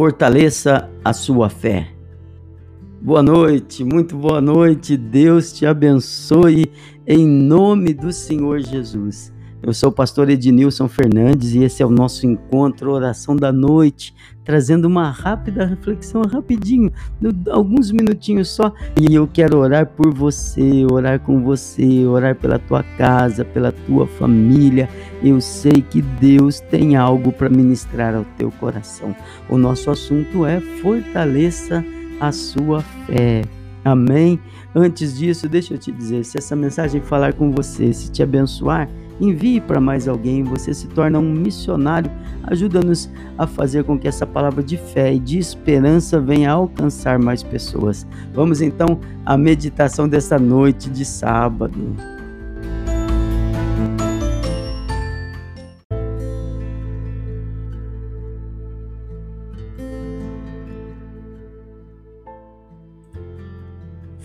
Fortaleça a sua fé. Boa noite, muito boa noite. Deus te abençoe em nome do Senhor Jesus. Eu sou o pastor Ednilson Fernandes e esse é o nosso encontro, oração da noite, trazendo uma rápida reflexão, rapidinho, alguns minutinhos só. E eu quero orar por você, orar com você, orar pela tua casa, pela tua família. Eu sei que Deus tem algo para ministrar ao teu coração. O nosso assunto é fortaleça a sua fé. Amém? Antes disso, deixa eu te dizer: se essa mensagem falar com você, se te abençoar, envie para mais alguém, você se torna um missionário, ajuda-nos a fazer com que essa palavra de fé e de esperança venha alcançar mais pessoas. Vamos então à meditação dessa noite de sábado.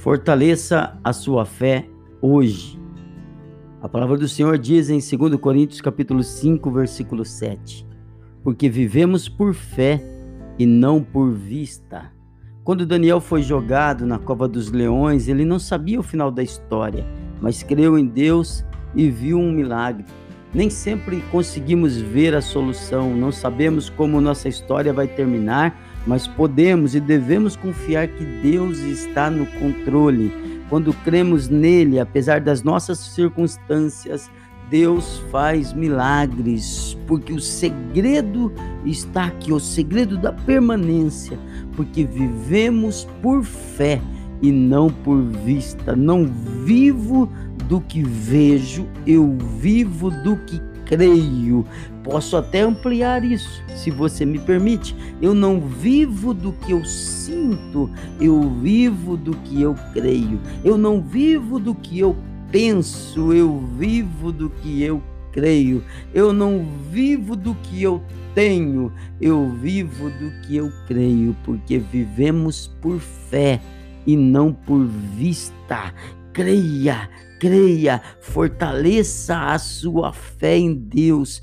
Fortaleça a sua fé hoje. A palavra do Senhor diz em 2 Coríntios capítulo 5, versículo 7: Porque vivemos por fé e não por vista. Quando Daniel foi jogado na cova dos leões, ele não sabia o final da história, mas creu em Deus e viu um milagre. Nem sempre conseguimos ver a solução, não sabemos como nossa história vai terminar, mas podemos e devemos confiar que Deus está no controle quando cremos nele, apesar das nossas circunstâncias, Deus faz milagres, porque o segredo está aqui, o segredo da permanência, porque vivemos por fé e não por vista. Não vivo do que vejo, eu vivo do que creio. Posso até ampliar isso, se você me permite. Eu não vivo do que eu sinto, eu vivo do que eu creio. Eu não vivo do que eu penso, eu vivo do que eu creio. Eu não vivo do que eu tenho, eu vivo do que eu creio, porque vivemos por fé e não por vista. Creia, creia, fortaleça a sua fé em Deus,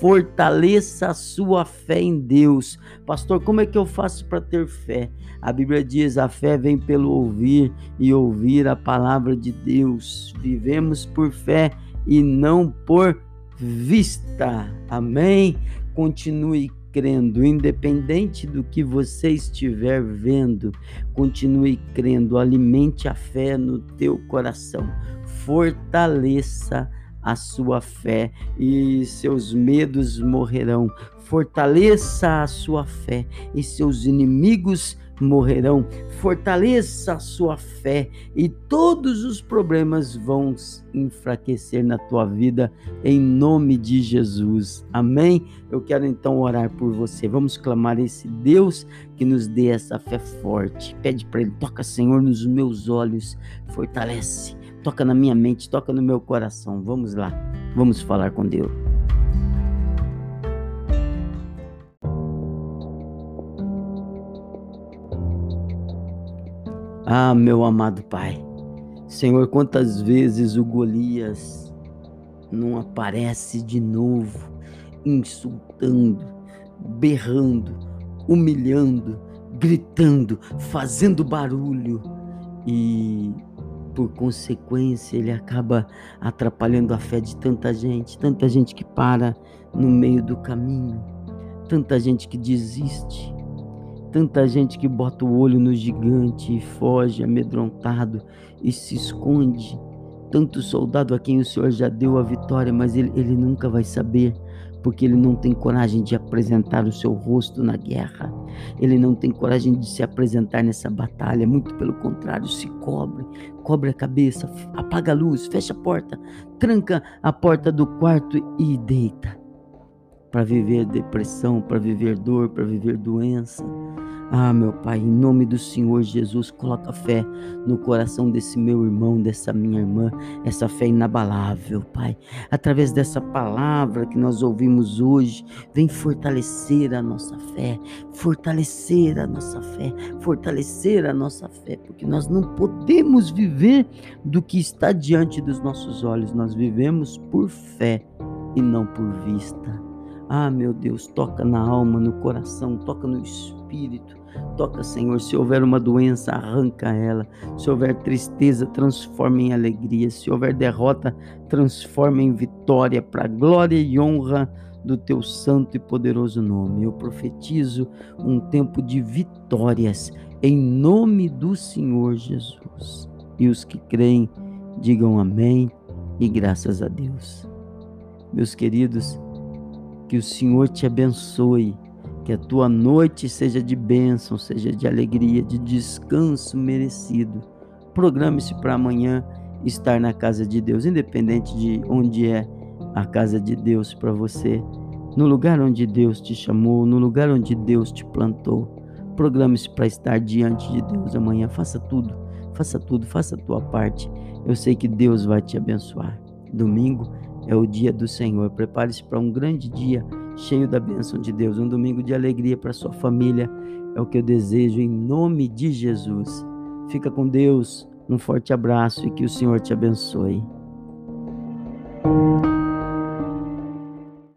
fortaleça a sua fé em Deus. Pastor, como é que eu faço para ter fé? A Bíblia diz: a fé vem pelo ouvir e ouvir a palavra de Deus. Vivemos por fé e não por vista. Amém? Continue crendo, independente do que você estiver vendo, continue crendo, alimente a fé no teu coração, fortaleça a sua fé e seus medos morrerão. Fortaleça a sua fé e seus inimigos morrerão. Fortaleça a sua fé e todos os problemas vão enfraquecer na tua vida em nome de Jesus. Amém? Eu quero então orar por você. Vamos clamar esse Deus que nos dê essa fé forte. Pede para ele, toca, Senhor, nos meus olhos, fortalece. Toca na minha mente, toca no meu coração. Vamos lá. Vamos falar com Deus. Ah, meu amado Pai, Senhor, quantas vezes o Golias não aparece de novo, insultando, berrando, humilhando, gritando, fazendo barulho e por consequência ele acaba atrapalhando a fé de tanta gente, tanta gente que para no meio do caminho, tanta gente que desiste, Tanta gente que bota o olho no gigante e foge amedrontado e se esconde. Tanto soldado a quem o Senhor já deu a vitória, mas ele, ele nunca vai saber, porque ele não tem coragem de apresentar o seu rosto na guerra. Ele não tem coragem de se apresentar nessa batalha, muito pelo contrário, se cobre, cobre a cabeça, apaga a luz, fecha a porta, tranca a porta do quarto e deita para viver depressão, para viver dor, para viver doença. Ah, meu Pai, em nome do Senhor Jesus, coloca fé no coração desse meu irmão, dessa minha irmã, essa fé inabalável, Pai. Através dessa palavra que nós ouvimos hoje, vem fortalecer a nossa fé, fortalecer a nossa fé, fortalecer a nossa fé, porque nós não podemos viver do que está diante dos nossos olhos, nós vivemos por fé e não por vista. Ah, meu Deus, toca na alma, no coração, toca no espírito. Toca, Senhor, se houver uma doença, arranca ela. Se houver tristeza, transforma em alegria. Se houver derrota, transforma em vitória, para glória e honra do teu santo e poderoso nome. Eu profetizo um tempo de vitórias em nome do Senhor Jesus. E os que creem, digam amém e graças a Deus. Meus queridos, que o Senhor te abençoe, que a tua noite seja de bênção, seja de alegria, de descanso merecido. Programe-se para amanhã estar na casa de Deus, independente de onde é a casa de Deus para você, no lugar onde Deus te chamou, no lugar onde Deus te plantou. Programe-se para estar diante de Deus amanhã. Faça tudo, faça tudo, faça a tua parte. Eu sei que Deus vai te abençoar. Domingo é o dia do Senhor. Prepare-se para um grande dia cheio da bênção de Deus. Um domingo de alegria para sua família. É o que eu desejo em nome de Jesus. Fica com Deus. Um forte abraço e que o Senhor te abençoe.